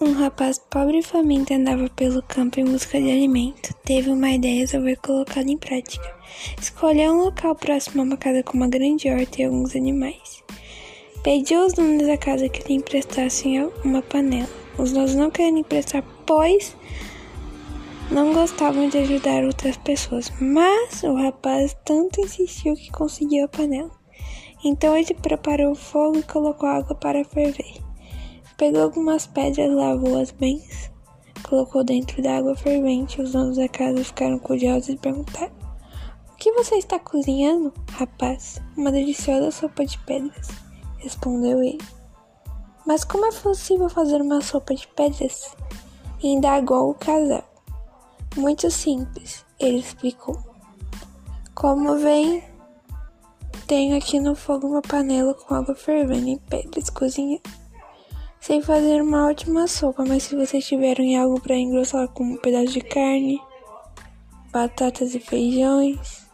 Um rapaz pobre e faminto andava pelo campo em busca de alimento. Teve uma ideia e resolveu colocá-la em prática. Escolheu um local próximo a uma casa com uma grande horta e alguns animais. Pediu aos donos da casa que lhe emprestassem uma panela. Os donos não queriam emprestar, pois não gostavam de ajudar outras pessoas. Mas o rapaz tanto insistiu que conseguiu a panela. Então ele preparou o fogo e colocou água para ferver. Pegou algumas pedras, lavou-as bem, colocou dentro da água fervente. Os donos da casa ficaram curiosos e perguntaram: O que você está cozinhando, rapaz? Uma deliciosa sopa de pedras, respondeu ele. Mas como é possível fazer uma sopa de pedras? Indagou o casal. Muito simples, ele explicou. Como vem, tenho aqui no fogo uma panela com água fervendo e pedras cozinhando. Sei fazer uma ótima sopa, mas se vocês tiverem algo para engrossar como um pedaço de carne, batatas e feijões.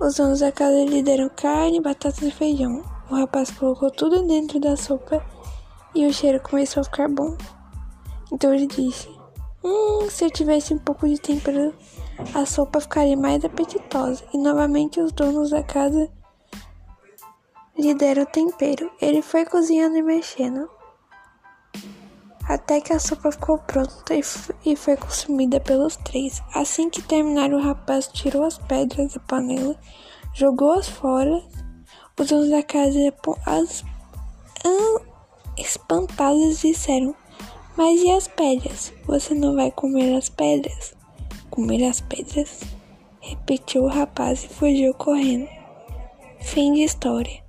Os donos da casa lhe deram carne, batatas e feijão. O rapaz colocou tudo dentro da sopa e o cheiro começou a ficar bom. Então ele disse: Hum, se eu tivesse um pouco de tempero, a sopa ficaria mais apetitosa. E novamente os donos da casa lhe deram tempero. Ele foi cozinhando e mexendo até que a sopa ficou pronta e foi consumida pelos três. Assim que terminaram, o rapaz tirou as pedras da panela, jogou-as fora. Os donos da casa, as espantados, disseram: Mas e as pedras? Você não vai comer as pedras? Comer as pedras? Repetiu o rapaz e fugiu correndo. Fim de história.